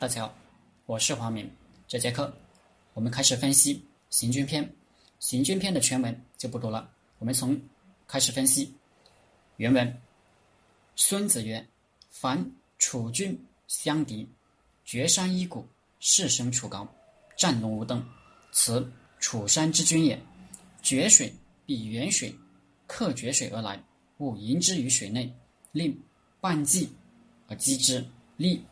大家好，我是华明。这节课我们开始分析《行军篇》。《行军篇》的全文就不读了，我们从开始分析原文。孙子曰：“凡楚军相敌，绝山依谷，势生楚高，战龙无灯，此楚山之君也。决水必远水，克决水而来，勿迎之于水内，令半计而击之，利。”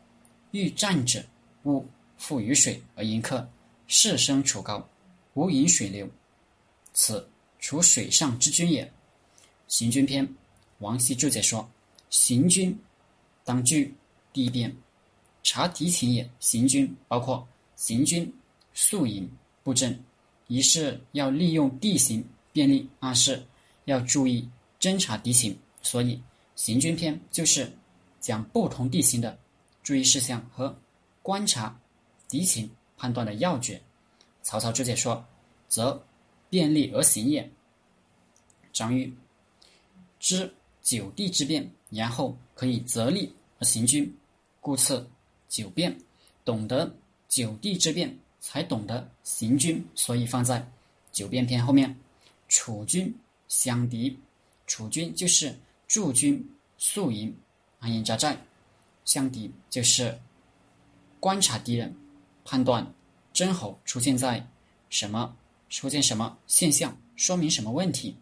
欲战者，勿负于水而迎客，势升处高，无饮水流，此处水上之君也。行军篇，王羲注解说：行军当据地边，察敌情也。行军包括行军、宿营、布阵，一是要利用地形便利；二是要注意侦察敌情。所以，行军篇就是讲不同地形的。注意事项和观察敌情判断的要诀。曹操注解说：“则便利而行也。”张玉知九地之变，然后可以择利而行军，故次九变。懂得九地之变，才懂得行军，所以放在九变篇后面。楚军相敌，楚军就是驻军宿营、安营扎寨。相敌就是观察敌人，判断真侯出现在什么出现什么现象，说明什么问题。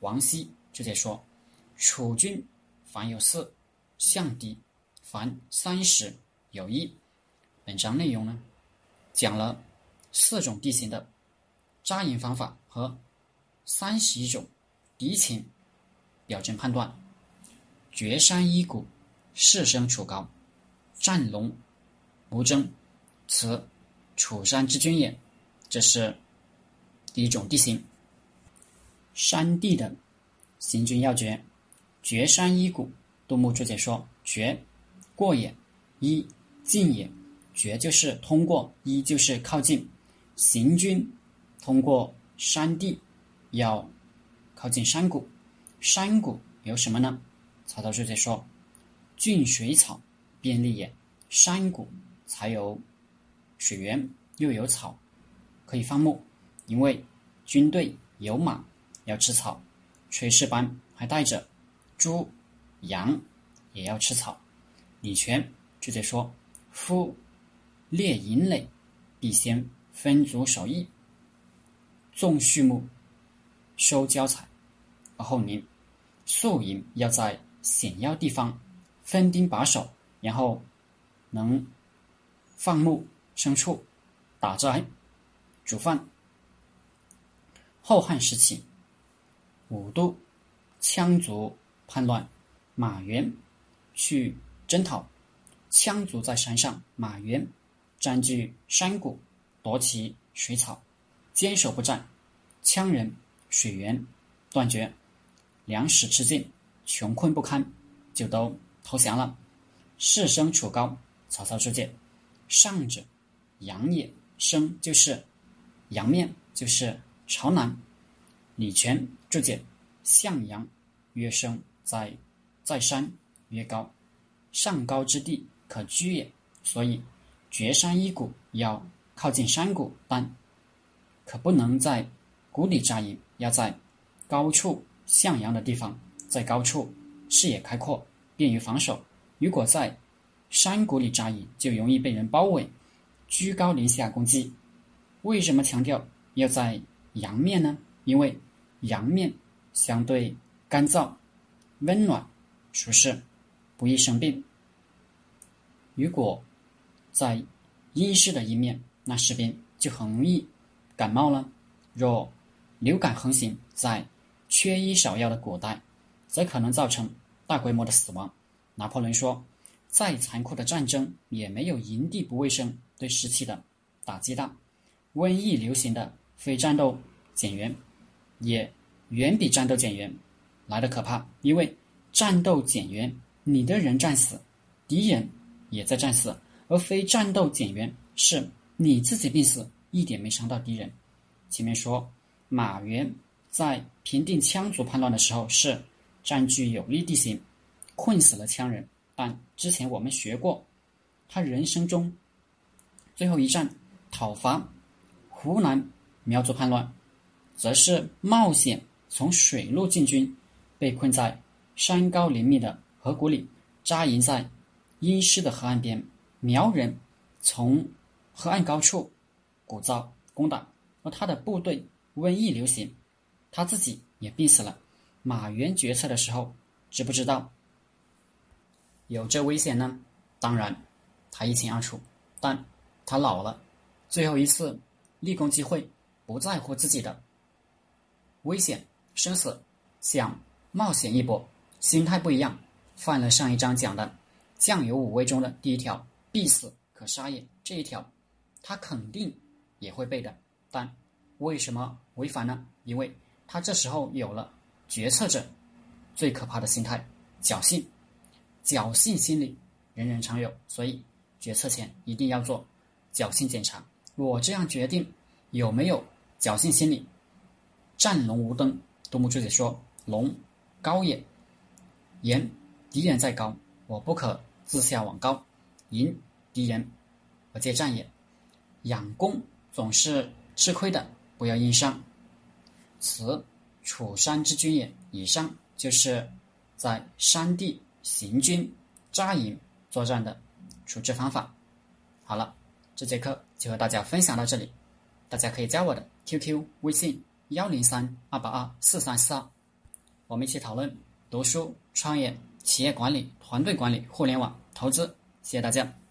王羲直接说：“楚军凡有四，相敌凡三十有一。”本章内容呢，讲了四种地形的扎营方法和三十一种敌情表征判断。绝山依谷。势升楚高，战龙无争，此楚山之君也。这是第一种地形。山地的行军要诀：绝山依谷。杜牧注解说：绝，过也；一，近也。绝就是通过，依就是靠近。行军通过山地，要靠近山谷。山谷有什么呢？曹操注解说。峻水草，便利也。山谷才有水源，又有草可以放牧。因为军队有马要吃草，炊事班还带着猪、羊也要吃草。李全就在说：“夫猎营垒，必先分组守役，种畜牧，收交财，而后宁。宿营要在险要地方。”分兵把守，然后能放牧牲畜、打斋、煮饭。后汉时期，武都羌族叛乱，马援去征讨，羌族在山上，马援占据山谷，夺其水草，坚守不战，羌人水源断绝，粮食吃尽，穷困不堪，就都。投降了，势升楚高。曹操注解：上者，阳也。升就是阳面，就是朝南。李全注解：向阳曰升，在在山曰高，上高之地可居也。所以绝山一谷，要靠近山谷，但可不能在谷里扎营，要在高处向阳的地方，在高处视野开阔。便于防守。如果在山谷里扎营，就容易被人包围，居高临下攻击。为什么强调要在阳面呢？因为阳面相对干燥、温暖、舒适，不易生病。如果在阴湿的一面，那士兵就很容易感冒了。若流感横行，在缺医少药的古代，则可能造成。大规模的死亡。拿破仑说：“再残酷的战争也没有营地不卫生对士气的打击大。瘟疫流行的非战斗减员，也远比战斗减员来的可怕。因为战斗减员，你的人战死，敌人也在战死；而非战斗减员，是你自己病死，一点没伤到敌人。前面说马援在平定羌族叛乱的时候是。”占据有利地形，困死了羌人。但之前我们学过，他人生中最后一战讨伐湖南苗族叛乱，则是冒险从水路进军，被困在山高林密的河谷里，扎营在阴湿的河岸边。苗人从河岸高处鼓噪攻打，而他的部队瘟疫流行，他自己也病死了。马原决策的时候，知不知道有这危险呢？当然，他一清二楚。但他老了，最后一次立功机会，不在乎自己的危险生死，想冒险一搏，心态不一样。犯了上一章讲的酱油五味中的第一条“必死可杀也”这一条，他肯定也会背的。但为什么违反呢？因为他这时候有了决策者最可怕的心态——侥幸。侥幸心理，人人常有，所以。决策前一定要做侥幸检查。我这样决定有没有侥幸心理？战龙无灯，杜牧之子说：“龙高也，言敌人在高，我不可自下往高，迎敌人而借战也。养功总是吃亏的，不要硬上。此楚山之军也。以上就是在山地行军扎营作战的。”处置方法，好了，这节课就和大家分享到这里。大家可以加我的 QQ 微信幺零三二八二四三四二，我们一起讨论读书、创业、企业管理、团队管理、互联网投资。谢谢大家。